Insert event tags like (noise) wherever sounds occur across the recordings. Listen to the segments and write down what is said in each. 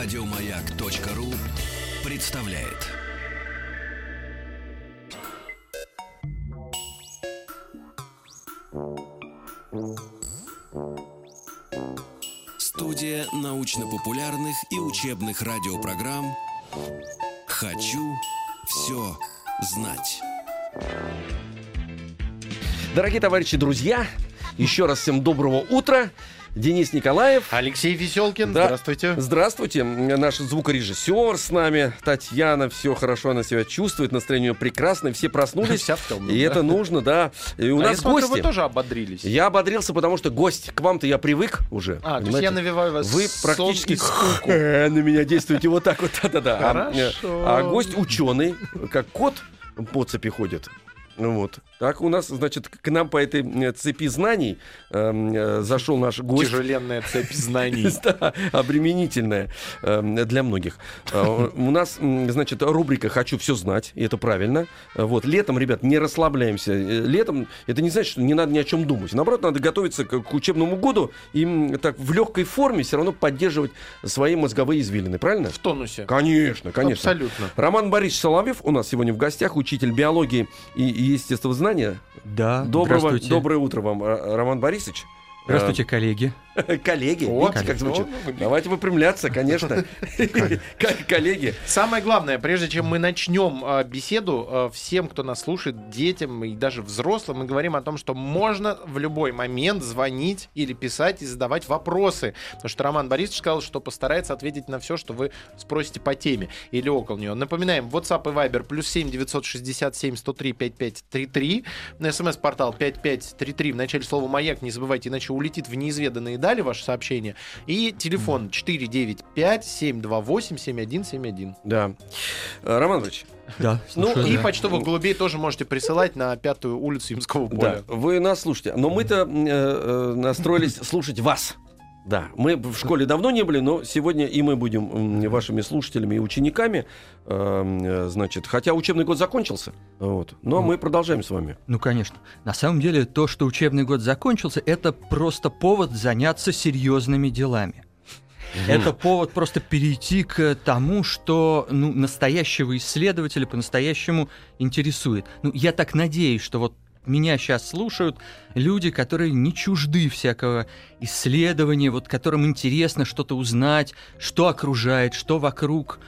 Радиомаяк.ру представляет. Студия научно-популярных и учебных радиопрограмм «Хочу все знать». Дорогие товарищи, друзья, еще раз всем доброго утра. Денис Николаев. Алексей Веселкин, Да. здравствуйте. Здравствуйте, наш звукорежиссер с нами, Татьяна, все хорошо, она себя чувствует, настроение прекрасное, все проснулись, (laughs) Вся в темном, и да. это нужно, да. И у А я нас смотрю, гости. вы тоже ободрились. Я ободрился, потому что гость, к вам-то я привык уже. А, то есть я навеваю вас Вы практически скуку. (laughs) на меня действуете вот так вот, (laughs) да-да-да. А, Хорошо. А гость ученый, как кот по цепи ходит. Вот. Так у нас, значит, к нам по этой цепи знаний эм, э, зашел наш гость. Тяжеленная цепь знаний. (laughs) Да, обременительная эм, для многих. Э, У нас, значит, рубрика «Хочу все знать», и это правильно. Вот, летом, ребят, не расслабляемся. Э, Летом это не значит, что не надо ни о чем думать. Наоборот, надо готовиться к, к учебному году и так в легкой форме все равно поддерживать свои мозговые извилины, правильно? В тонусе. Конечно, конечно. Абсолютно. Роман Борисович Соловьев у нас сегодня в гостях, учитель биологии и, и естествознания. Да, Доброго, доброе утро вам, Роман Борисович. Здравствуйте, коллеги. (laughs) Коллеги, О, видите, как звучит? о, Давайте выпрямляться, конечно. (laughs) Как (laughs) коллеги. Самое главное, прежде чем мы начнем а, беседу, а, всем, кто нас слушает, детям и даже взрослым, мы говорим о том, что можно в любой момент звонить или писать и задавать вопросы. Потому что Роман Борисович сказал, что постарается ответить на все, что вы спросите по теме или около нее. Напоминаем, WhatsApp и Viber плюс 7 967 103 5533. На смс-портал 5533 в начале слова «Маяк». Не забывайте, иначе улетит в неизведанные дали ваше сообщение. И телефон 495 728 7171. Да. Э, Роман Ильич, Да, Ну, И да. почтовых голубей тоже можете присылать на пятую улицу Имского да, поля. вы нас слушаете. Но мы-то э, э, настроились слушать вас. Да, мы в школе давно не были, но сегодня и мы будем вашими слушателями и учениками. Эм, э, Значит, хотя учебный год закончился, вот, но мы продолжаем с вами. Ну, конечно. На самом деле, то, что учебный год закончился, это просто повод заняться серьезными делами. Это повод просто перейти к тому, что ну, настоящего исследователя по-настоящему интересует. Ну, я так надеюсь, что вот меня сейчас слушают люди, которые не чужды всякого исследования, вот которым интересно что-то узнать, что окружает, что вокруг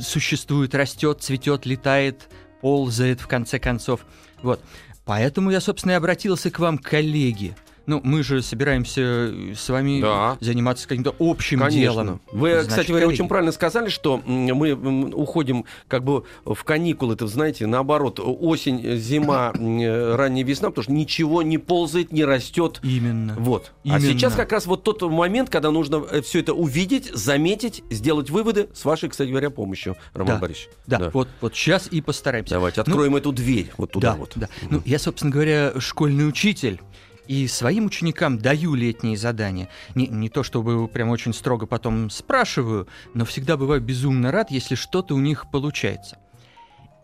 существует, растет, цветет, летает, ползает в конце концов. Вот. Поэтому я, собственно, и обратился к вам, коллеги. Ну, мы же собираемся э, с вами Да. заниматься каким-то общим Конечно. делом. Вы, Значит, кстати говоря, коллеги. очень правильно сказали, что мы уходим как бы в каникулы, это, знаете, наоборот, осень, зима, (coughs) э, ранняя весна, потому что ничего не ползает, не растет. Именно. Вот. Именно. А сейчас как раз вот тот момент, когда нужно все это увидеть, заметить, сделать выводы с вашей, кстати говоря, помощью, Роман Да. Борисович. Да, вот, вот сейчас и постараемся. Давайте откроем эту дверь вот туда да, вот. да. Ну, я, собственно говоря, школьный учитель. И своим ученикам даю летние задания. Не, не то чтобы прям очень строго потом спрашиваю, но всегда бываю безумно рад, если что-то у них получается.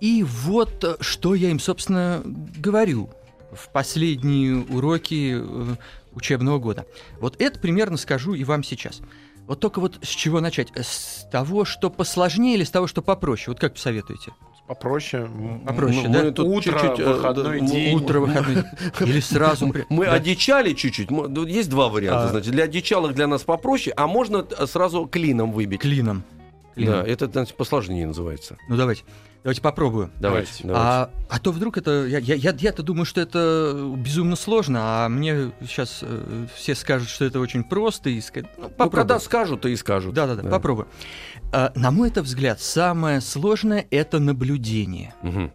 И вот э, что я им, собственно, говорю в последние уроки э, учебного года. Вот это примерно скажу и вам сейчас. Вот только вот с чего начать? С того, что посложнее или с того, что попроще? Вот как посоветуете? Попроще. Попроще, м, да? Мы тут Утро, чуть-чуть, э, выходной день. Утро, выходной. (laughs) Или сразу. Мы одичали чуть-чуть. Ну, Есть два варианта, А. значит. Для одичалых для нас попроще, а можно э, сразу клином выбить. Клином. Да, это значит, посложнее называется. Ну давайте. Давайте попробую. Давайте. Давайте. давайте. А, а то вдруг это... Я, я, я, я-то думаю, что это безумно сложно, а мне сейчас э, все скажут, что это очень просто. И ну, Ну, попробуем. когда скажут, то и скажут. Да-да-да, Да. попробую. А, на мой это взгляд, самое сложное — это наблюдение. Мгм.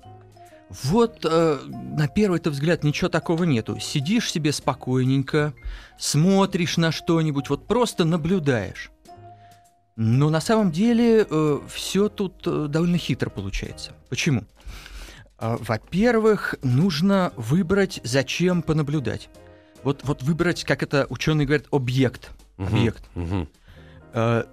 Вот э, на первый-то взгляд ничего такого нету. Сидишь себе спокойненько, смотришь на что-нибудь, вот просто наблюдаешь. Но на самом деле все тут э, довольно хитро получается. Почему? А, Во-первых, нужно выбрать, зачем понаблюдать. Вот, вот выбрать, как это ученые говорят, объект. Объект. Мгм. Э,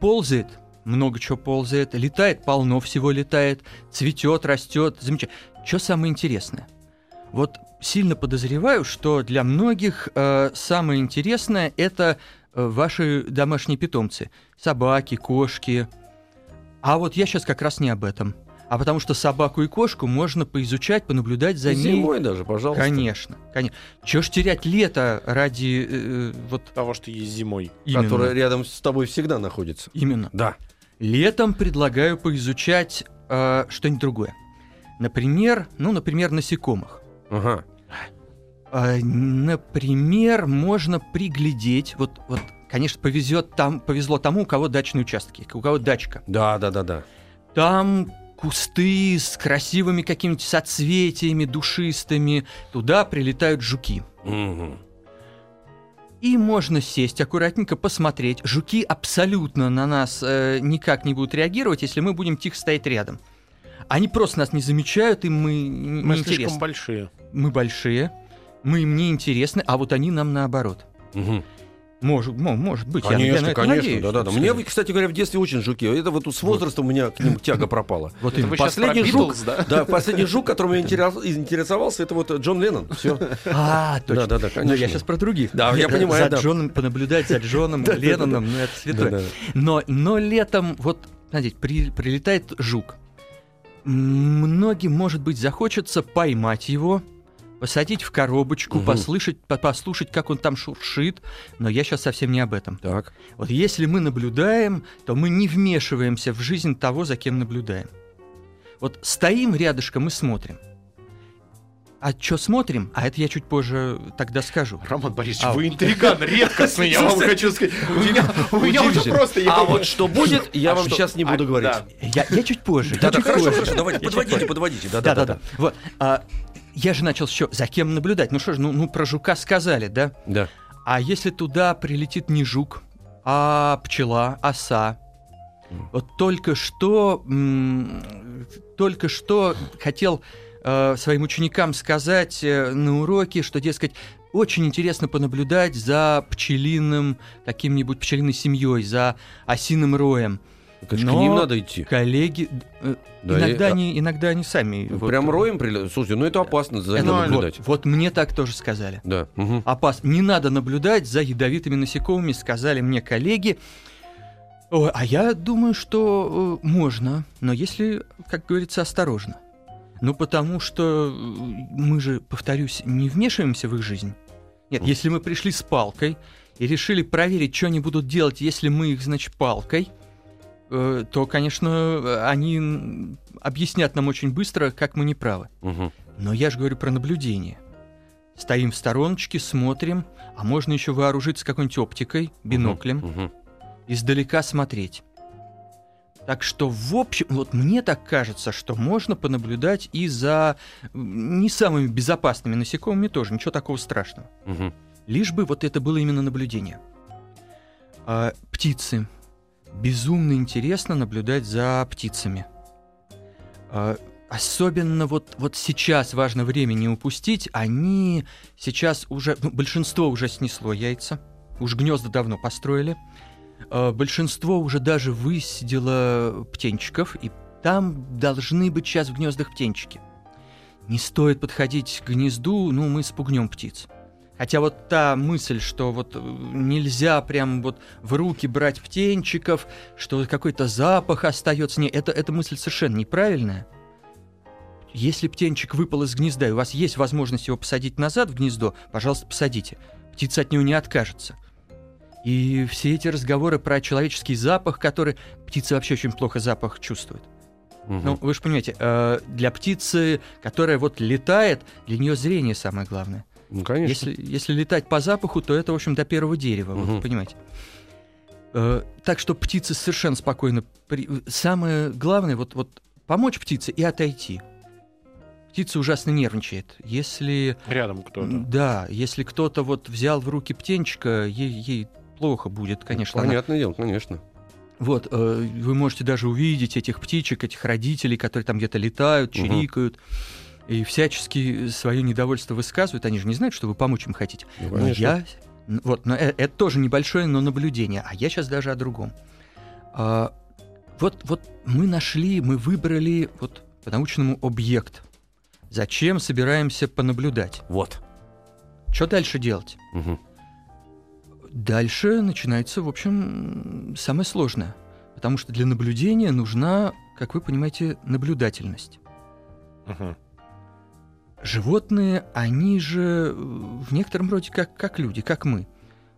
ползает, много чего ползает, летает, полно всего летает, цветет, растет, замечательно. Что самое интересное? Вот сильно подозреваю, что для многих э, самое интересное это э, ваши домашние питомцы. Собаки, кошки. А вот я сейчас как раз не об этом. А потому что собаку и кошку можно поизучать, понаблюдать за ней. Зимой даже, пожалуйста. Конечно, конечно. Чего ж терять лето ради э, э, вот Того, что есть зимой. именно. Которая рядом с тобой всегда находится. Именно. Да. Летом предлагаю поизучать э, что-нибудь другое. Например, ну, например, насекомых. Ага. А, Например, можно приглядеть, вот, вот, конечно, повезет там, повезло тому, у кого дачные участки, у кого дачка. Да, да, да, да. Там кусты с красивыми какими-нибудь соцветиями душистыми, туда прилетают жуки. Мгм. И можно сесть аккуратненько, посмотреть. Жуки абсолютно на нас э, никак не будут реагировать, если мы будем тихо стоять рядом. Они просто нас не замечают, им мы н- Мы не слишком большие. Мы большие, мы им не интересны, а вот они нам наоборот. Мгм. Может, мо- может быть, я- я, Конечно, на это конечно, надеюсь, да, да, да. Мне, кстати говоря, в детстве очень жуки. Это вот с возрастом у меня к ним тяга пропала. Вот Это Последний жук, да? да, последний жук, которым я интерес- интересовался, это вот Джон Леннон. Все. А, точно. Да, да, да, Но конечно. я сейчас про других. Да, я понимаю, За да. Джоном, понаблюдать за Джоном Ленноном, ну это святое. Да, да. Но, но летом, вот, смотрите, при- прилетает жук. Многим, может быть, захочется поймать его, посадить в коробочку, Мгм. послушать, по- послушать, как он там шуршит. Но я сейчас совсем не об этом. Так. Вот если мы наблюдаем, то мы не вмешиваемся в жизнь того, за кем наблюдаем. Вот стоим рядышком и смотрим. А что смотрим? А это я чуть позже тогда скажу. Роман Борисович, А, вы интриган редкостный, я вам хочу сказать. У меня, у меня уже просто... я А вот что будет, я А вам что? сейчас не буду А, говорить. да. Я, я чуть позже. я Да, да, чуть хорошо, хорошо, давайте, подводите, подводите. Да, Да, да, да, да. да. Вот. Я же начал еще за кем наблюдать. Ну что ж, ну, ну про жука сказали, да? Да. А если туда прилетит не жук, а пчела, оса? Вот только что, только что хотел э, своим ученикам сказать э, на уроке, что, дескать, очень интересно понаблюдать за пчелиным, каким-нибудь пчелиной семьей, за осиным роем. Конечно, Но к ним надо идти. Коллеги, э, Да, иногда, и- они, иногда они сами. вот, Прям э, роем прилетает? Слушайте, ну это опасно за это ним Ну, наблюдать. Вот, вот мне так тоже сказали. Да. мгм. Опасно. Не надо наблюдать за ядовитыми насекомыми, сказали мне коллеги. Ой, а я думаю, что э, можно, но если, как говорится, осторожно. Ну, потому что э, мы же, повторюсь, не вмешиваемся в их жизнь. Нет, если мы пришли с палкой и решили проверить, что они будут делать, если мы их, значит, палкой, э, то, конечно, они объяснят нам очень быстро, как мы не правы. Мгм. Но я же говорю про наблюдение. Стоим в стороночке, смотрим, а можно еще вооружиться какой-нибудь оптикой, биноклем, Мгм. издалека смотреть. Так что, в общем, вот мне так кажется, что можно понаблюдать и за не самыми безопасными насекомыми тоже, ничего такого страшного. Мгм. Лишь бы вот это было именно наблюдение. А, птицы. Безумно интересно наблюдать за птицами. А, особенно вот, вот сейчас важно время не упустить. Они сейчас уже... ну, большинство уже снесло яйца. Уж гнезда давно построили. А, большинство уже даже высидело птенчиков. И там должны быть сейчас в гнездах птенчики. Не стоит подходить к гнезду, ну, мы спугнем птиц. Хотя вот та мысль, что вот э, нельзя прям вот в руки брать птенчиков, что какой-то запах остается, не, это, эта мысль совершенно неправильная. Если птенчик выпал из гнезда, и у вас есть возможность его посадить назад в гнездо, пожалуйста, посадите. Птица от него не откажется. И все эти разговоры про человеческий запах, который... Птица вообще очень плохо запах чувствует. Мгм. Ну, вы же понимаете, э, для птицы, которая вот летает, для нее зрение самое главное. Ну, конечно. Если, если летать по запаху, то это, в общем, до первого дерева, вот, Мгм. понимаете. Э, так что птицы совершенно спокойно... при- Самое главное, вот, вот помочь птице и отойти. Птица ужасно нервничает. Если... Рядом кто-то. Да, если кто-то вот взял в руки птенчика, ей, ей плохо будет, конечно. она- Понятное дело, конечно. вот, э, вы можете даже увидеть этих птичек, этих родителей, которые там где-то летают, чирикают. И всячески свое недовольство высказывают. Они же не знают, что вы помочь им хотите. Ну, Но я... Вот, но э- это тоже небольшое, но наблюдение. А я сейчас даже о другом. А, вот, вот мы нашли, мы выбрали вот по-научному объект. Зачем собираемся понаблюдать? Вот. Что дальше делать? Мгм. Дальше начинается, в общем, самое сложное. Потому что для наблюдения нужна, как вы понимаете, наблюдательность. Мгм. Животные, они же э, в некотором роде как, как люди, как мы.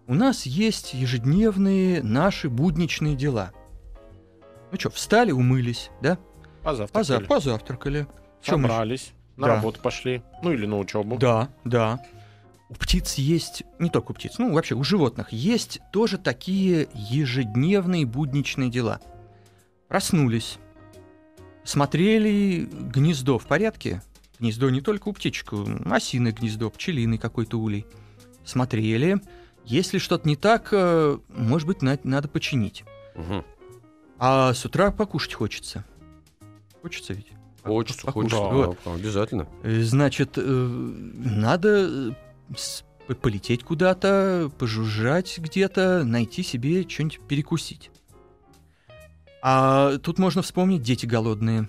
У нас есть ежедневные наши будничные дела. Ну что, встали, умылись, да? Позавтракали. Поза- позавтракали. Чё мы- Собрались. На Да. работу пошли. Ну или на учебу. Да, да. У птиц есть, не только у птиц, ну вообще у животных есть тоже такие ежедневные будничные дела. Проснулись, смотрели гнездо в порядке. Гнездо не только у птичек, осиное гнездо, пчелиный какой-то улей. Смотрели. Если что-то не так, э, может быть, на- надо починить. Мгм. А с утра покушать хочется. Хочется ведь? Хочется, Покушать. хочется. Вот. да, Обязательно. Э, Значит, э, надо полететь куда-то, пожужжать где-то, найти себе что-нибудь перекусить. А тут можно вспомнить дети голодные.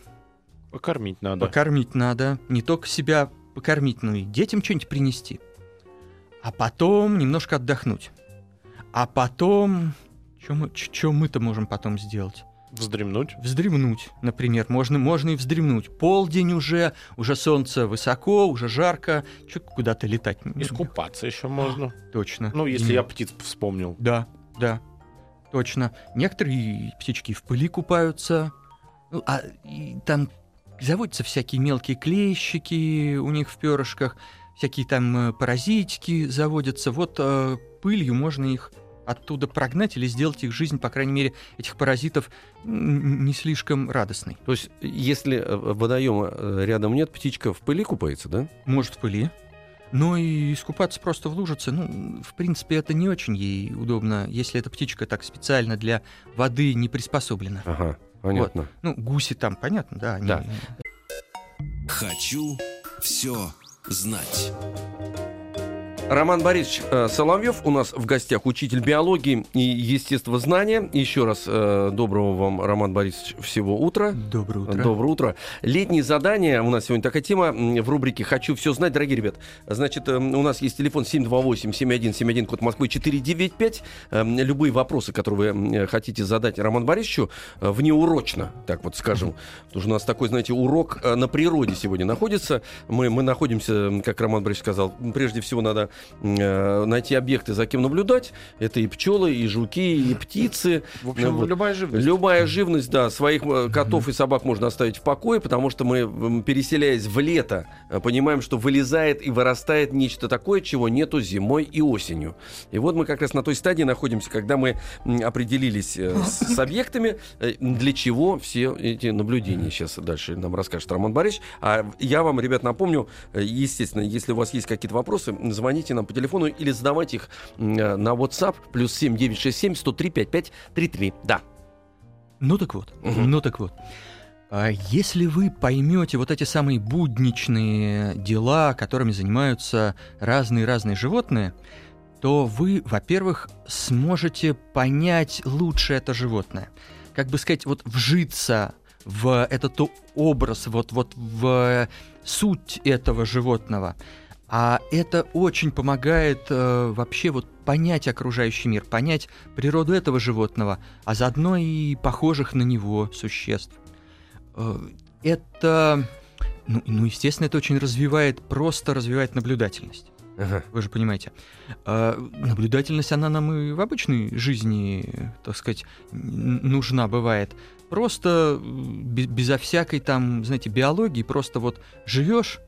Покормить надо. Покормить надо. Не только себя покормить, но и детям что-нибудь принести. А потом немножко отдохнуть. А потом... Что мы, чё мы-то можем потом сделать? Вздремнуть. Вздремнуть, например. Можно, можно и вздремнуть. Полдень уже, уже солнце высоко, уже жарко. Че куда-то летать? Искупаться еще можно. Точно. Ну, если И- я птиц вспомнил. Да, да, точно. Некоторые птички в пыли купаются. Ну, а и там заводятся всякие мелкие клещики у них в перышках, всякие там э, паразитики заводятся. Вот э, пылью можно их оттуда прогнать или сделать их жизнь, по крайней мере, этих паразитов не слишком радостной. То есть, если э, водоема э, рядом нет, птичка в пыли купается, да? Может, в пыли. Но и искупаться просто в лужице, ну, в принципе, это не очень ей удобно, если эта птичка так специально для воды не приспособлена. Ага, понятно. Ну, гуси там, понятно, да. Они... Да. Хочу все знать. Роман Борисович э, Соловьев у нас в гостях, учитель биологии и естествознания. Еще раз э, доброго вам, Роман Борисович, всего утра. Доброе утро. Доброе утро. Летние задания. У нас сегодня такая тема в рубрике «Хочу все знать». Дорогие ребят, значит, э, у нас есть телефон 728-7171, код Москвы 495. Э, Любые вопросы, которые вы хотите задать Роману Борисовичу, внеурочно, так вот скажем. Потому что у нас такой, знаете, урок на природе сегодня находится. Мы, мы находимся, как Роман Борисович сказал, прежде всего надо найти объекты, за кем наблюдать. Это и пчелы, и жуки, и (laughs) птицы. В общем, вот. любая живность. Любая живность, да, своих э, котов и собак можно оставить в покое, потому что мы, переселяясь в лето, э, понимаем, что вылезает и вырастает нечто такое, чего нету зимой и осенью. И вот мы как раз на той стадии находимся, когда мы определились э, с, с объектами, э, для чего все эти наблюдения. Сейчас дальше нам расскажет Роман Борисович. А я вам, ребят, напомню, э, естественно, если у вас есть какие-то вопросы, звоните нам по телефону или задавайте их э, на WhatsApp плюс 7 967 103 55 33. Да. Ну так вот, Мгм. ну так вот. А Если вы поймете вот эти самые будничные дела, которыми занимаются разные-разные животные, то вы, во-первых, сможете понять лучше это животное. Как бы сказать, вот вжиться в этот образ, вот, вот в суть этого животного. А это очень помогает э, вообще вот понять окружающий мир, понять природу этого животного, а заодно и похожих на него существ. Э, Это, ну, ну, естественно, это очень развивает, просто развивает наблюдательность. Ага. Вы же понимаете. А, наблюдательность, она нам и в обычной жизни, так сказать, нужна бывает. Просто э, бе- безо всякой там, знаете, биологии, просто вот живешь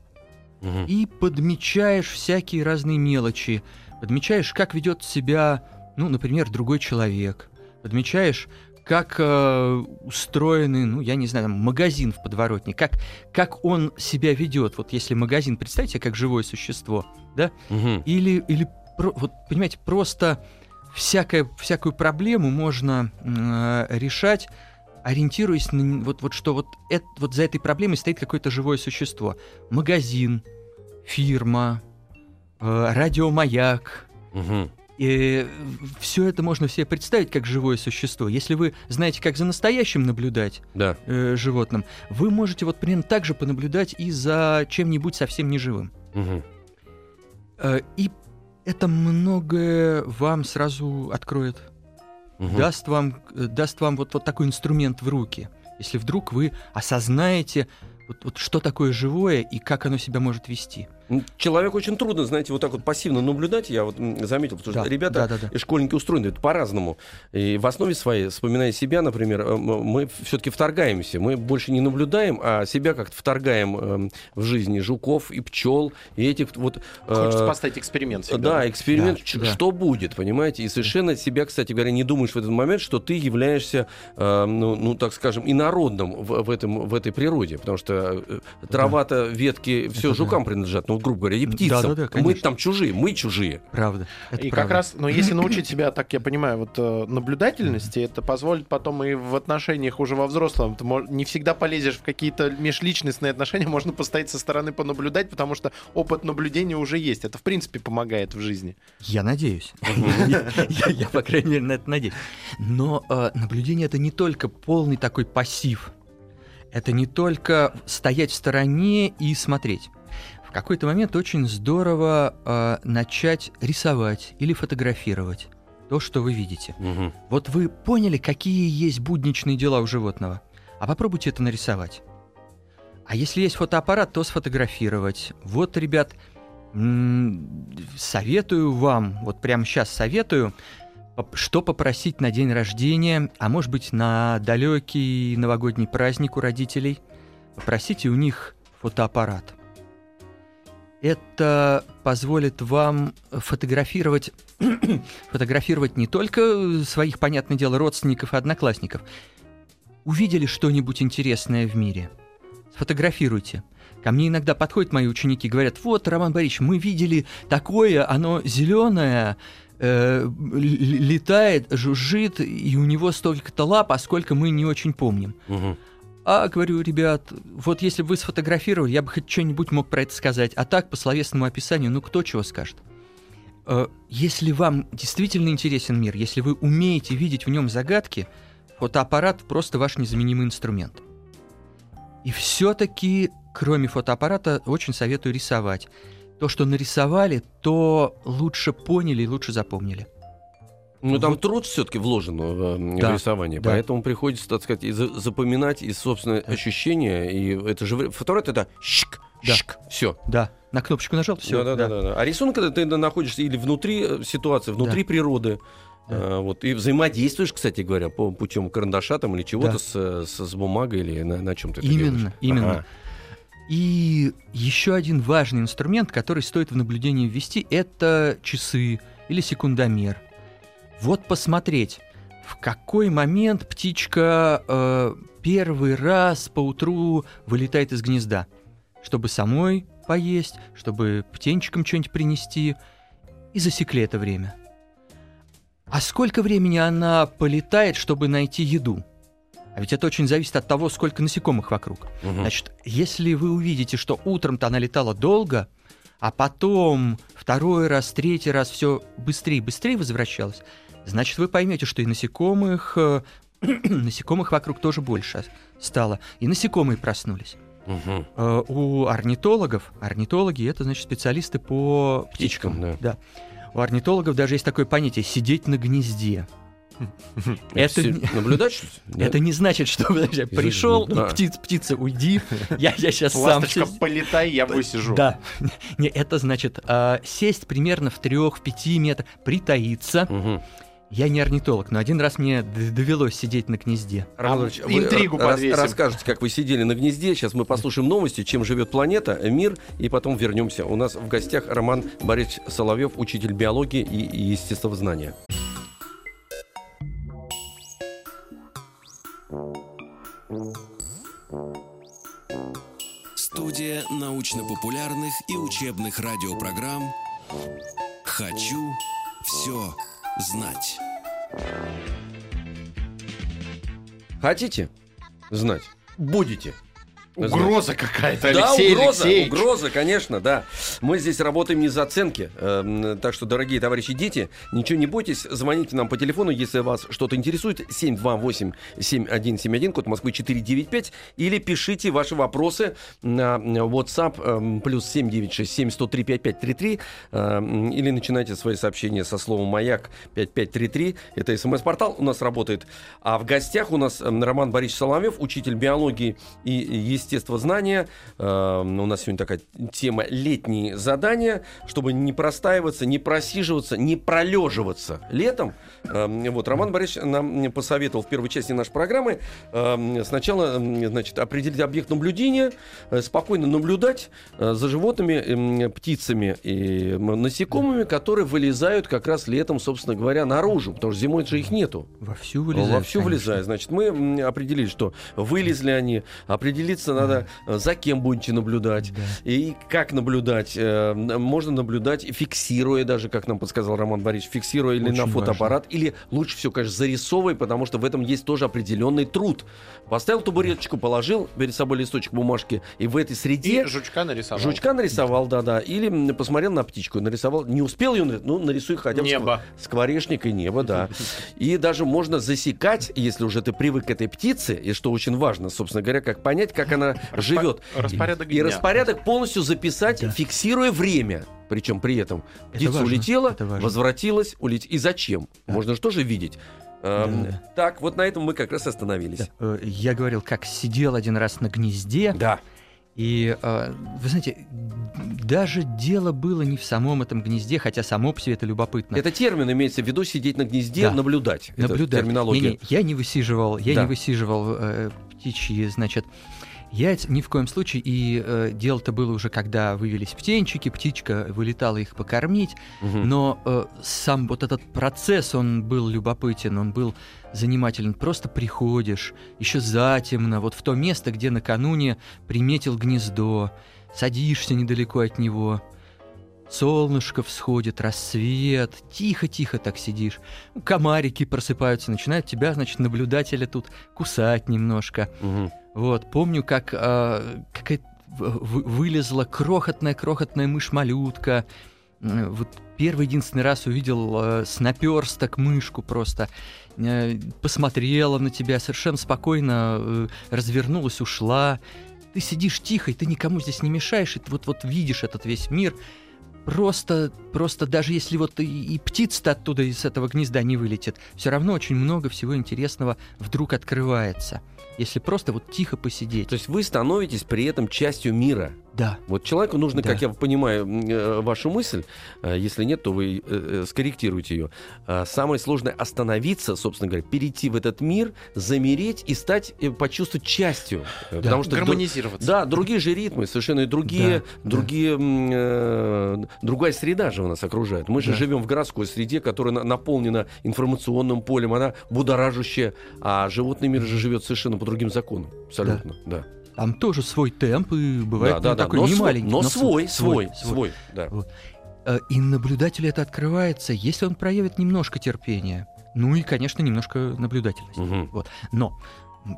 Мгм. и подмечаешь всякие разные мелочи. Подмечаешь, как ведет себя, ну, например, другой человек. Подмечаешь, как э, устроены, ну, я не знаю, там, магазин в подворотне, как, как он себя ведет. Вот если магазин, представьте, как живое существо, да? Мгм. Или, или про- вот, понимаете, просто всякое, всякую проблему можно э, решать, ориентируясь на вот, вот что вот, эт- вот за этой проблемой стоит какое-то живое существо. Магазин, фирма, э, радиомаяк. Мгм. И все это можно себе представить как живое существо. Если вы знаете, как за настоящим наблюдать Да. э, животным, вы можете вот примерно так же понаблюдать и за чем-нибудь совсем неживым. Мгм. Э, И это многое вам сразу откроет. Мгм. даст вам, э, даст вам вот, вот такой инструмент в руки. Если вдруг вы осознаете, вот, вот что такое живое и как оно себя может вести. М, Человек очень трудно, знаете, вот так вот пассивно наблюдать. Я вот заметил, потому что Да, ребята да, да, да. и школьники устроены это по-разному. И в основе своей, вспоминая себя, например, э, мы все-таки вторгаемся. Мы больше не наблюдаем, а себя как-то вторгаем эм, в жизни жуков и пчел и этих вот. э, Хочется поставить эксперимент всегда. Да, эксперимент, Да, ч- да. что будет, понимаете? И совершенно себя, кстати говоря, не думаешь в этот момент, что ты являешься, э, ну, ну, так скажем, инородным в, в, этом, в этой природе. Потому что э, трава-то, ветки, все Это жукам принадлежат, ну, грубо говоря, и птицам. Да-да-да, мы конечно. там чужие, мы чужие. Правда. Это и правда. как раз, но если (clears throat) научить себя, так я понимаю, вот э, наблюдательности, это позволит потом и в отношениях уже во взрослом. Ты не всегда полезешь в какие-то межличностные отношения, (laughs) можно постоять со стороны понаблюдать, потому что опыт наблюдения уже есть. Это в принципе помогает в жизни. Я надеюсь. (laughs) Я, по крайней мере, на это надеюсь. Но э, наблюдение это не только полный такой пассив. Это не только стоять в стороне и смотреть. В какой-то момент очень здорово э, начать рисовать или фотографировать то, что вы видите. Вот вы поняли, какие есть будничные дела у животного, а попробуйте это нарисовать. А если есть фотоаппарат, то сфотографировать. Вот, ребят, советую вам, вот прямо сейчас советую, что попросить на день рождения, а может быть на далекий новогодний праздник у родителей. Попросите у них фотоаппарат. Это позволит вам фотографировать, (clears throat) фотографировать не только своих, понятное дело, родственников и одноклассников. Увидели что-нибудь интересное в мире? Сфотографируйте. Ко мне иногда подходят мои ученики говорят, вот, Роман Борисович, мы видели такое, оно зеленое, э, летает, жужжит, и у него столько-то лап, а сколько мы не очень помним. Мгм. А, говорю, ребят, вот если бы вы сфотографировали, я бы хоть что-нибудь мог про это сказать. А так, по словесному описанию, ну кто чего скажет? Э, Если вам действительно интересен мир, если вы умеете видеть в нем загадки, фотоаппарат просто ваш незаменимый инструмент. И все-таки, кроме фотоаппарата, очень советую рисовать. То, что нарисовали, то лучше поняли и лучше запомнили. Ну, там Вот. труд все-таки вложен в, э, в Да, рисование, да. поэтому приходится, так сказать, и за- запоминать и собственное ощущение. И это же фотоаппарат это щик, Да. щик, все. Да, на кнопочку нажал, все. да, да, да, да. А рисунок это ты находишься или внутри э, ситуации, внутри природы. Да. э, вот, и взаимодействуешь, кстати говоря, по путем карандаша там или чего-то Да. с, э, с, с бумагой или на, на чем ты это Именно, делаешь. именно. Ага. И еще один важный инструмент, который стоит в наблюдение ввести, это часы или секундомер. Вот посмотреть, в какой момент птичка э, первый раз по утру вылетает из гнезда, чтобы самой поесть, чтобы птенчикам что-нибудь принести, и засекли это время. А сколько времени она полетает, чтобы найти еду? А ведь это очень зависит от того, сколько насекомых вокруг. Мгм. Значит, если вы увидите, что утром-то она летала долго, а потом второй раз, третий раз все быстрее и быстрее возвращалась, значит, вы поймете, что и насекомых, э, (clears throat) насекомых вокруг тоже больше стало. И насекомые проснулись. Э, У орнитологов, орнитологи это значит специалисты по Птичкам, птичкам. да. У орнитологов даже есть такое понятие сидеть на гнезде. Это (laughs) наблюдать? Это не значит, что (laughs) подожди, пришел, А. птиц, птица, уйди. (laughs) Я, я сейчас сам Ласточка, полетай, я высижу. Да. Не, это значит а, сесть примерно в трех, в пяти метрах, притаиться. Мгм. Я не орнитолог, но один раз мне довелось сидеть на гнезде. Роман Ильич, вы интригу рас- расскажете, как вы сидели на гнезде. Сейчас мы послушаем новости, чем живет планета, мир, и потом вернемся. У нас в гостях Роман Борисович Соловьев, учитель биологии и, и естествознания. Студия научно-популярных и учебных радиопрограмм «Хочу все знать». Хотите знать? Будете. Угроза какая-то, Да, Алексей угроза, Алексеевич. угроза, конечно, да. Мы здесь работаем не за оценки. Эм, Так что, дорогие товарищи дети, ничего не бойтесь, звоните нам по телефону, если вас что-то интересует, 728-7171, код Москвы 495, или пишите ваши вопросы на WhatsApp эм, плюс 7967-103-5533, эм, или начинайте свои сообщения со словом «Маяк» 5533, это смс-портал у нас работает. А в гостях у нас эм, Роман Борисович Соловьев, учитель биологии и естествознания. Эм, У нас сегодня такая тема «Летние задания», чтобы не простаиваться, не просиживаться, не пролеживаться летом. Эм, Вот, Роман Борисович нам посоветовал в первой части нашей программы эм, сначала эм, значит, определить объект наблюдения, э, спокойно наблюдать э, за животными, эм, птицами и насекомыми, которые вылезают как раз летом, собственно говоря, наружу, потому что зимой же их нету. Вовсю вылезает. Вовсю конечно. влезает. Значит, мы определили, что вылезли они, определиться надо, э, за кем будете наблюдать, Да. и как наблюдать. Э, Можно наблюдать, фиксируя даже, как нам подсказал Роман Борисович, фиксируя или на фотоаппарат, или лучше всего, конечно, зарисовывая, потому что в этом есть тоже определенный труд. Поставил табуреточку, положил перед собой листочек бумажки, и в этой среде... И жучка нарисовал. Жучка нарисовал, да-да. Или посмотрел на птичку, нарисовал. Не успел ее, ну, нарисуй хотя бы Небо. скворечник и небо, да. И даже можно засекать, если уже ты привык к этой птице, и что очень важно, собственно говоря, как понять, как она живет. распорядок И дня. распорядок полностью записать, Да. фиксируя время. Причем при этом Это птица важно, улетела, это важно. возвратилась, улетела. И зачем? Да. Можно же тоже видеть. Эм, Да. Так, вот на этом мы как раз остановились. Да. Э, Я говорил, как сидел один раз на гнезде, Да. и, э, вы знаете, даже дело было не в самом этом гнезде, хотя само по себе это любопытно. Это термин имеется в виду сидеть на гнезде, Да. наблюдать. Это наблюдать. терминология. Не-не, я не высиживал, я Да. не высиживал э, птичьи, значит, яйца ни в коем случае. И э, дело-то было уже, когда вывелись птенчики, птичка вылетала их покормить. Мгм. Но э, сам вот этот процесс, он был любопытен, он был занимателен. Просто приходишь, еще затемно, вот в то место, где накануне приметил гнездо, садишься недалеко от него, солнышко всходит, рассвет, тихо-тихо так сидишь. Комарики просыпаются, начинают тебя, значит, наблюдателя тут кусать немножко. Мгм. Вот, помню, как э, какая-то в- вы- вылезла крохотная-крохотная мышь-малютка. Вот первый единственный раз увидел э, с наперсток мышку просто. Э, посмотрела на тебя совершенно спокойно, э, развернулась, ушла. Ты сидишь тихо, и ты никому здесь не мешаешь, и ты вот, вот видишь этот весь мир. Просто, просто даже если вот и, и птица-то оттуда из этого гнезда не вылетит, все равно очень много всего интересного вдруг открывается. Если просто вот тихо посидеть. То есть вы становитесь при этом частью мира. Да. Вот человеку нужно, Да. как я понимаю э, вашу мысль, э, если нет, то вы э, скорректируете ее. Самое сложное остановиться, собственно говоря, перейти в этот мир, замереть и стать, почувствовать частью. Э, Потому что Гармонизироваться. да, другие же ритмы, совершенно и другие, Да, да. другие, э, другая среда же у нас окружает. Мы же Да. живем в городской среде, которая на- наполнена информационным полем, она будоражащая, а животный мир же живет совершенно по другим законам. Абсолютно, да. Там тоже свой темп, и бывает да, да, ну, да. такой но не свой, маленький. но свой, свой, свой. свой, да. Э, И наблюдателю это открывается, если он проявит немножко терпения. Ну и, конечно, немножко наблюдательности. Мгм. Вот. Но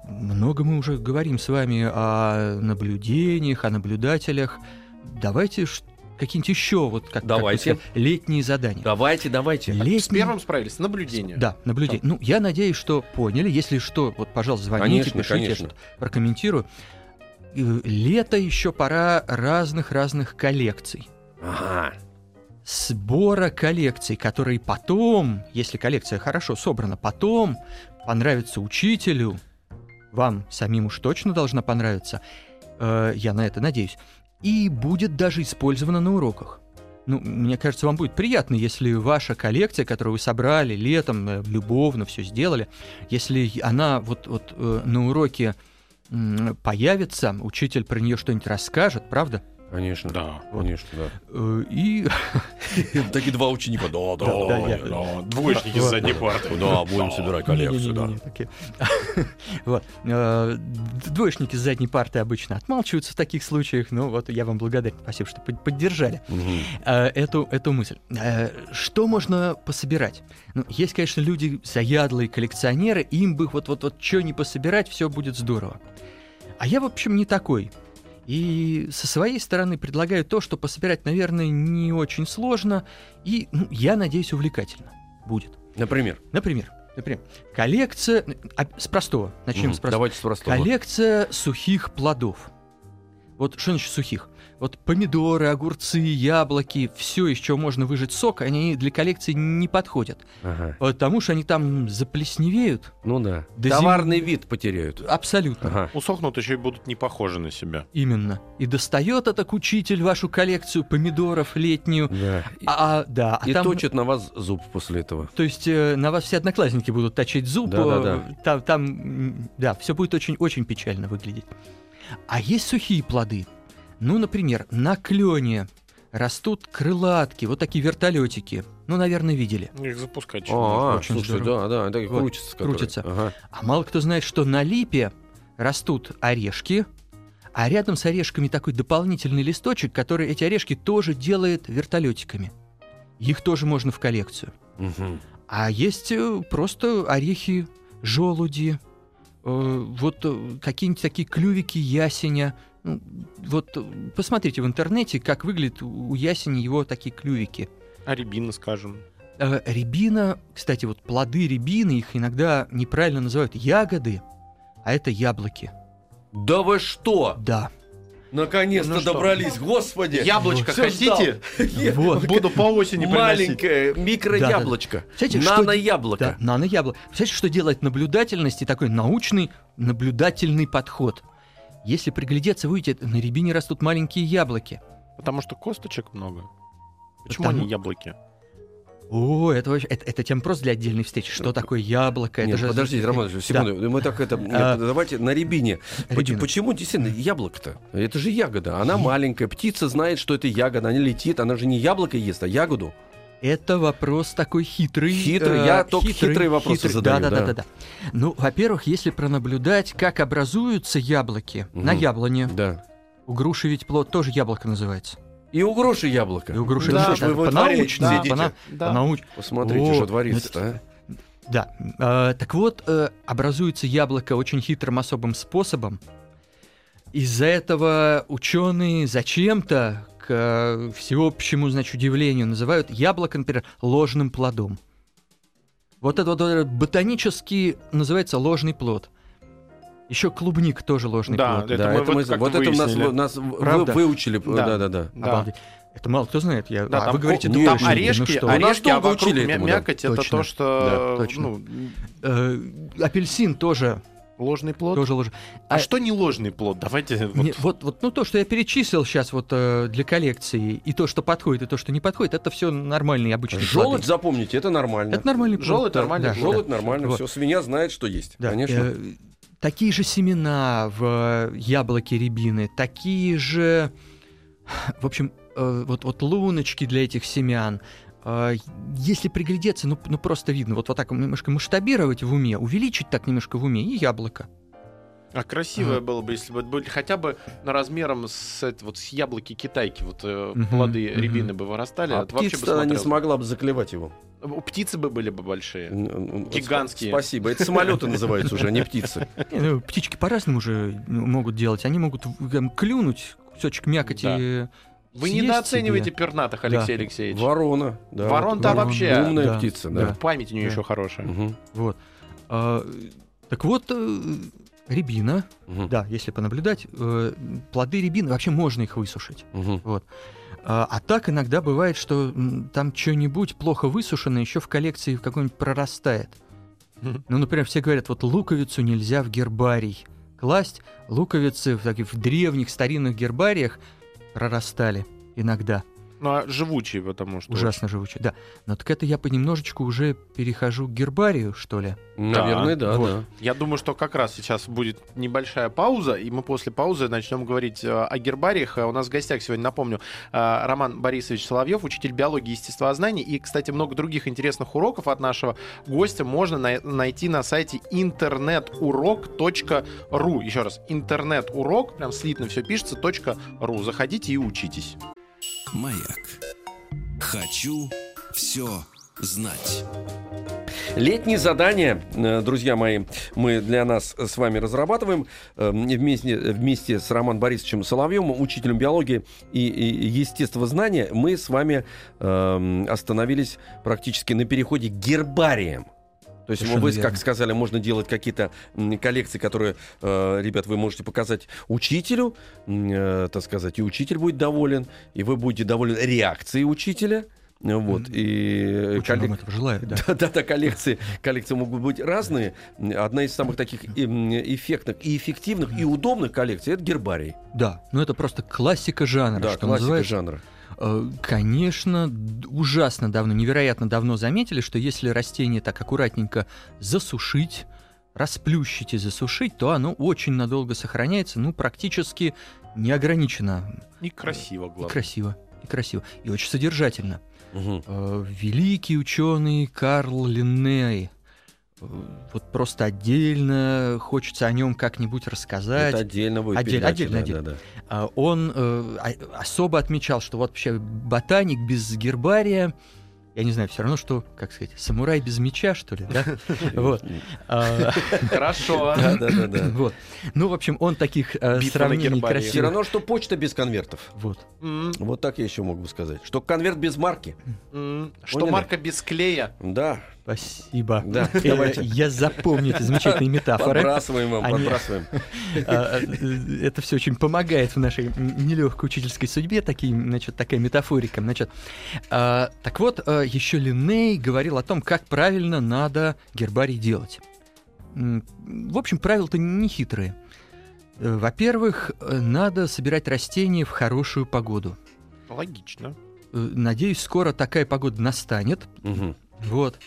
много мы уже говорим с вами о наблюдениях, о наблюдателях. Давайте какие-нибудь еще вот как, как Давайте. сказали, летние задания. Давайте, давайте. Летние- С первым справились, наблюдение. Да, наблюдение. Ну, я надеюсь, что поняли. Если что, вот, пожалуйста, звоните, Конечно, пишите, я конечно. что-то прокомментирую. Э, Лето еще пора разных-разных коллекций. Ага. Сбора коллекций, которые потом, если коллекция хорошо собрана, потом понравится учителю, вам самим уж точно должна понравиться, э, я на это надеюсь, и будет даже использована на уроках. Ну, мне кажется, вам будет приятно, если ваша коллекция, которую вы собрали летом, э, любовно все сделали, если она вот, вот э, на уроке появится, учитель про нее что-нибудь расскажет, правда? Конечно. Да. Конечно, да. Э, И (laughs) Такие два ученика. Да, Да, да, Двоечники с задней парты. Да, будем собирать коллекцию, да. (laughs) Э, Двоечники с задней парты обычно отмалчиваются в таких случаях, но вот я вам благодарен. Спасибо, что под- поддержали э, эту, мысль. Что можно пособирать? Ну, есть, конечно, люди заядлые коллекционеры, им бы вот-вот-вот что не пособирать, все будет здорово. А я, в общем, не такой. И со своей стороны предлагаю то, что пособирать, наверное, не очень сложно. И, ну, я надеюсь, увлекательно будет. Например. Например, например, коллекция... а, С простого. Начнем Мгм, с простого. Давайте с простого. Коллекция сухих плодов. Вот что значит сухих? Вот помидоры, огурцы, яблоки, все, из чего можно выжать сок, они для коллекции не подходят. Ага. Потому что они там заплесневеют. Ну да. До Товарный вид потеряют. Абсолютно. Ага. Усохнут еще и будут не похожи на себя. Именно. И достает этот учитель вашу коллекцию помидоров летнюю. Да. А, а, да, а И там... точит на вас зуб после этого. То есть э, на вас все одноклассники будут точить зуб. Да-да-да. э, Там, там, м, да, все будет очень-очень печально выглядеть. А есть сухие плоды. Ну, например, на клене растут крылатки, вот такие вертолетики. Ну, наверное, видели. Их запускать А, очень слушай, здорово. да, да, так и Вот, крутится. которые. крутится. Ага. А мало кто знает, что на липе растут орешки, а рядом с орешками такой дополнительный листочек, который эти орешки тоже делает вертолетиками. Их тоже можно в коллекцию. Мгм. А есть э, просто орехи, желуди, э, вот э, какие-нибудь такие клювики ясеня. Вот э, посмотрите в интернете, как выглядит у ясеня его такие клювики. А рябина, скажем. Э, рябина, кстати, вот плоды рябины, их иногда неправильно называют ягоды, а это яблоки. Да вы что? Да. Наконец-то Ну что? добрались, господи! Яблочко Всё хотите? (laughs) Вот. Буду по осени приносить. Маленькое микрояблочко. Знаете, что- Нано-яблоко. Да, нано-яблоко. Представляете, что делает наблюдательность и такой научный наблюдательный подход? Если приглядеться, вы увидите, на рябине растут маленькие яблоки. Потому что косточек много. Почему Потому- они яблоки? О, это вообще, это, это тема просто для отдельной встречи. Что такое яблоко? Нет, это же... подождите, Роман, секунду, мы так это, А, давайте на рябине. Рябина. Почему действительно яблоко-то? Это же ягода, она маленькая, птица знает, что это ягода, она летит, она же не яблоко ест, а ягоду. Это вопрос такой хитрый. Хитрый, э, я только хитрые вопросы задаю, Да, да, да. да, да, да. Ну, во-первых, если пронаблюдать, как образуются яблоки на Мгм. яблоне. Да. У груши ведь плод тоже яблоко называется. И у груши яблоко. И у груши Да, ж да, вы по-научному, сидите? по-на- Да. по-науч- Посмотрите, О, что творится-то, а. Да. Э, так вот, э, образуется яблоко очень хитрым особым способом. Из-за этого ученые зачем-то, к э, всеобщему, значит, удивлению, называют яблоко, например, ложным плодом. Вот это вот э, ботанически называется ложный плод. Еще клубник тоже ложный Да, плод. Это да, мы это вот мы, вот это у нас, нас вы- выучили. Да. Да, да, да. Да. Обалдеть. Это мало кто знает. Я... Да, а, там, вы говорите, да, там очень, орешки, ну что? Орешки, а вокруг учили мя- этому, да. мякоть это Точно. то, что Да, точно. ну, Э, апельсин тоже, ложный плод. тоже ложный. А, А- что не ложный плод? Давайте вот Не, вот, вот, ну то, что я перечислил сейчас вот э, для коллекции, и то, что подходит, и то, что не подходит, это все нормальные обычные Желудь плоды. запомните, это нормально. Это нормальный плод, Желудь да, нормальный да. Желудь да. нормально, Вот. все, свинья знает, что есть. Да, Конечно. э, такие же семена в э, яблоке рябины, такие же, в общем, э, вот, вот луночки для этих семян. Э, Если приглядеться, ну, ну просто видно, вот, вот так немножко масштабировать в уме, увеличить так немножко в уме, и яблоко. А красивое Ага. было бы, если бы это были хотя бы на размером с, это, вот, с яблоки китайки, вот Мгм, плоды мгм. рябины бы вырастали, а вообще бы птица она не смогла бы заклевать его. У птицы бы были бы большие. Н- н- Гигантские. Спасибо. Это самолеты называются уже, а не птицы. (laughs) Ну, птички по-разному же ну, могут делать. Они могут клюнуть кусочек мякоти. Да. Вы съесть недооцениваете себе. пернатых, Да. Алексей Алексеевич. Ворона. да. Ворон-то Ворона. вообще Умная Да, птица, да. да. память у нее Да. еще хорошая. Мгм, Вот. А, так вот, э, рябина, мгм, да, если понаблюдать, э, плоды рябины, вообще можно их высушить. мгм. А, а так иногда бывает, что там что-нибудь плохо высушено еще в коллекции какой-нибудь прорастает. Ну, например, все говорят, вот луковицу нельзя в гербарий класть. Луковицы в таких в древних старинных гербариях прорастали иногда. Ну, а живучие, потому что... Ужасно живучие, да. Но так это я понемножечку уже перехожу к гербарию, что ли. Наверное, да, вот. да. Я думаю, что как раз сейчас будет небольшая пауза, и мы после паузы начнем говорить э, о гербариях. Э, У нас в гостях сегодня, напомню, э, Роман Борисович Соловьев, учитель биологии и естествознания. И, кстати, много других интересных уроков от нашего гостя можно най- найти на сайте интернетурок.ру. Еще раз, интернетурок, прям слитно все пишется, .ру. Заходите и учитесь. Маяк. Хочу все знать. Летние задания, э, друзья мои, мы для нас с вами разрабатываем э, вместе, вместе с Романом Борисовичем Соловьем, учителем биологии и, и естествознания. Мы с вами э, остановились практически на переходе к гербариям. То есть, Совершенно вы, верно. как сказали, можно делать какие-то коллекции, которые, э, ребят, вы можете показать учителю, э, так сказать, и учитель будет доволен, и вы будете довольны реакцией учителя. Вот, и Очень вам коллег- этого желаю, да. да, да, да, коллекции, коллекции могут быть разные. Одна из самых таких эффектных и эффективных и удобных коллекций это гербарий. Да, ну это просто классика жанра, Да, что классика называется. жанра. Э, Конечно, ужасно давно, невероятно давно заметили, что если растение так аккуратненько засушить, расплющить и засушить, то оно очень надолго сохраняется, ну, практически неограниченно. И красиво, И главное. красиво, и красиво, и очень содержательно. Э, Великий ученый Карл Линней, вот просто отдельно хочется о нем как-нибудь рассказать. Это отдельно будет Отдельно, передача, отдельно, да, отдельно. да, да. А, Он э, а- особо отмечал, что вот вообще ботаник без гербария, я не знаю, все равно, что, как сказать, самурай без меча, что ли, да? (laughs) Вот. А, (laughs) Хорошо. Да, да, да. (laughs) Вот. Ну, в общем, он таких э, сравнений гербарии. Все красивых... равно, что почта без конвертов. Вот. Вот так я еще мог бы сказать. Что конверт без марки. Что марка без клея. Да, Спасибо. Да, давайте. (laughs) Я запомню эти замечательные метафоры. подбрасываем вам, Они- подбрасываем. (laughs) А, э, Это все очень помогает в нашей нелегкой учительской судьбе, такие, значит, такая метафорика. Значит, а, так вот, а, еще Линней говорил о том, как правильно надо гербарий делать. В общем, правила-то не хитрые. Э, Во-первых, надо собирать растения в хорошую погоду. Логично. Э, Надеюсь, скоро такая погода настанет. Мгм. Вот.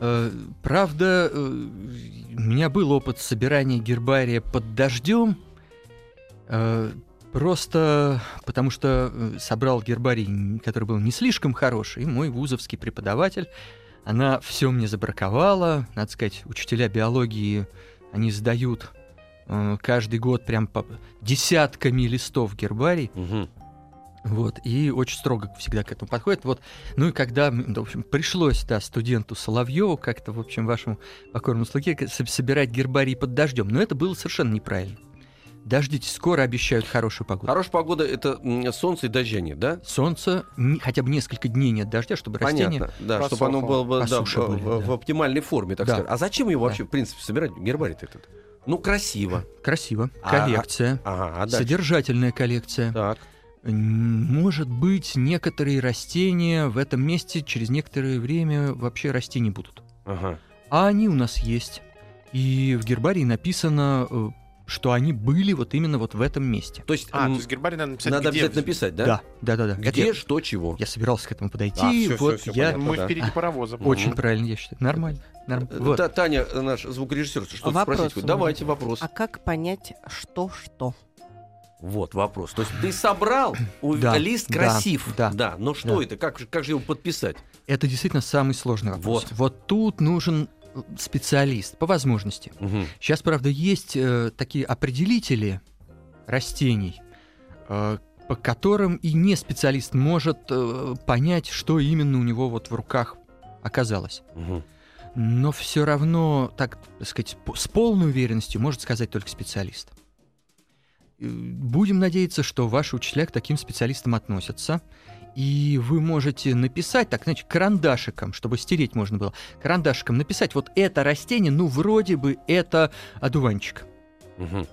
Э, Правда, э, у меня был опыт собирания гербария под дождем. Э, Просто потому что собрал гербарий, который был не слишком хороший, и мой вузовский преподаватель, она все мне забраковала. Надо сказать, учителя биологии, они сдают каждый год прям по десятками листов гербарий. Мгм. Вот, и очень строго всегда к этому подходит. Вот, ну и когда, в общем, пришлось, да, студенту Соловьеву как-то, в общем, вашему покорному слуге собирать гербарий под дождем, но это было совершенно неправильно. Дождитесь, скоро обещают хорошую погоду. Хорошая погода это солнце и дождя нет, да? Солнце, н- хотя бы несколько дней нет дождя, чтобы растение... Понятно, да, просохло. чтобы оно было бы да, в, были, в- да. в оптимальной форме, так Да. сказать. А зачем его Да. вообще, в принципе, собирать гербарий этот? Ну, красиво. Красиво. А- Коллекция. Ага, а дальше? Содержательная коллекция. Так. Может быть, некоторые растения в этом месте через некоторое время вообще расти не будут. Ага. А они у нас есть. И в гербарии написано, э, что они были вот именно вот в этом месте. То есть, А, то есть гербарий надо написать надо где? обязательно написать, да? Да, да, да, да. Это Где, я, что, чего. я собирался к этому подойти. А, всё, вот всё я понятно. Мы да. впереди паровоза. очень правильно, я считаю. Нормально. норм- Э, вот. Та- Таня, наш звукорежиссер, что-то спросить. Давайте вопрос. А как понять, что что? Вот вопрос. То есть ты собрал, у- Да, лист да, красив, да, но что да. это? Как, же- как же его подписать? Это действительно самый сложный вопрос. Вот. Вот тут нужен э, специалист, по возможности. Мгм. Сейчас, правда, есть э, такие определители растений, э, по которым и не специалист может э, понять, что именно у него вот в руках оказалось. Мгм. Но все равно, так сказать, по- с полной уверенностью может сказать только специалист. Э, Будем надеяться, что ваши учителя к таким специалистам относятся. И вы можете написать, так, значит, карандашиком, чтобы стереть можно было, карандашиком написать, вот это растение, ну, вроде бы это одуванчик, Мгм.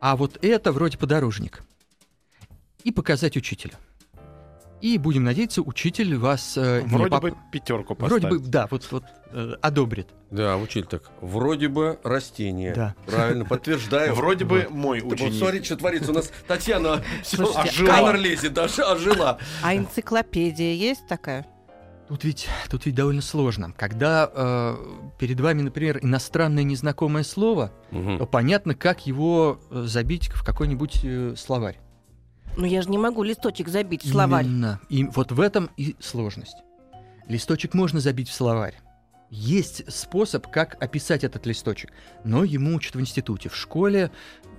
а вот это вроде подорожник. И показать учителю. И будем надеяться, учитель вас э, не Вроде поп- бы пятерку вроде поставить. бы, да, вот, вот э, одобрит. Да, учитель так. Вроде бы растение. Да. Правильно, подтверждаю. Вроде бы мой ученик. смотрите, что творится. У нас Татьяна все ожила. а- лезет, даже ожила. А энциклопедия есть такая? Тут ведь, тут ведь довольно сложно. Когда э, перед вами, например, иностранное незнакомое слово, Мгм. то понятно, как его э, забить в какой-нибудь э, словарь. Ну я же не могу листочек забить в словарь. Именно. И вот в этом и сложность. Листочек можно забить в словарь. есть способ, как описать этот листочек. Но ему учат в институте. В школе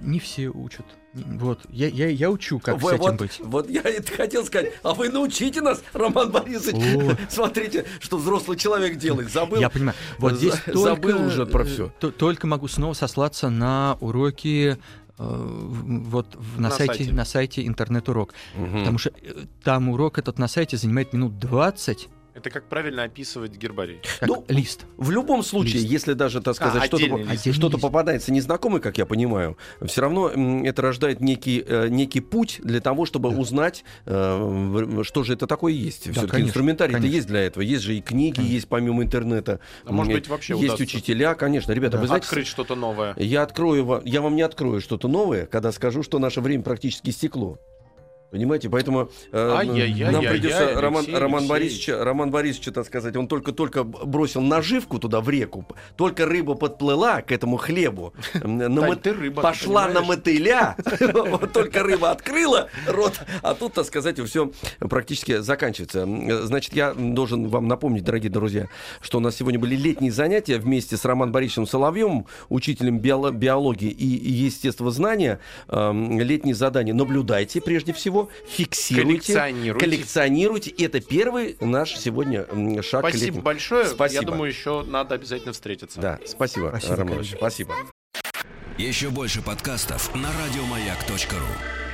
не все учат. Вот, я, я, я учу, как Вы- с этим вот, быть. вот я это хотел сказать. А вы научите нас, Роман Борисович. О. (laughs) Смотрите, что взрослый человек делает. Забыл. Я понимаю. Вот здесь только, забыл уже про э, всё. то- Только могу снова сослаться на уроки э, вот в- на, На сайте, сайте. на сайте интернет-урок. Мгм. Потому что э, там урок этот на сайте занимает минут 20, Это как правильно описывать гербарий. как Ну, лист. В любом случае, Лист. если даже, так сказать, А, что-то, лист. Что-то попадается незнакомый, как я понимаю, все равно это рождает некий, э, некий путь для того, чтобы узнать, э, что же это такое есть. Все-таки конечно, инструментарий-то есть для этого. Есть же и книги, Конечно. есть помимо интернета. А может быть, вообще Есть удастся. учителя, конечно. Ребята, Да. вы знаете, Открыть что-то новое. я открою вам, я вам не открою что-то новое, когда скажу, что наше время практически истекло. Понимаете, поэтому э, нам придется Алексей Роман, Роман Алексеевич. Борисович, Роман Борисович, так сказать, он только-только бросил наживку туда в реку, только рыба подплыла к этому хлебу, пошла на мотыля, (laughs) только рыба открыла рот, а тут, так сказать, все практически заканчивается. Значит, я должен вам напомнить, дорогие друзья, что у нас сегодня были летние занятия вместе с Романом Борисовичем Соловьевым, учителем биоло- биологии и естествознания. Летние задания наблюдайте прежде всего, фиксируйте, Коллекционируйте. коллекционируйте. Это первый наш сегодня шаг Спасибо летним. большое. Спасибо. Я думаю, еще надо обязательно встретиться. Да, спасибо, Спасибо, Роман Ильич, спасибо. Еще больше подкастов на радиомаяк.ру.